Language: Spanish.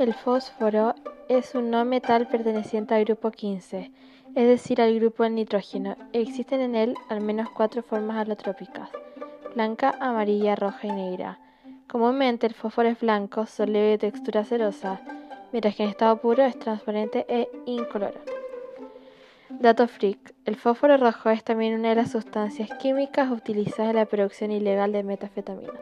El fósforo es un no metal perteneciente al grupo 15, es decir, al grupo del nitrógeno. Existen en él al menos cuatro formas alotrópicas, blanca, amarilla, roja y negra. Comúnmente el fósforo es blanco, sólido de textura cerosa, mientras que en estado puro es transparente e incoloro. Dato freak. El fósforo rojo es también una de las sustancias químicas utilizadas en la producción ilegal de metafetamina.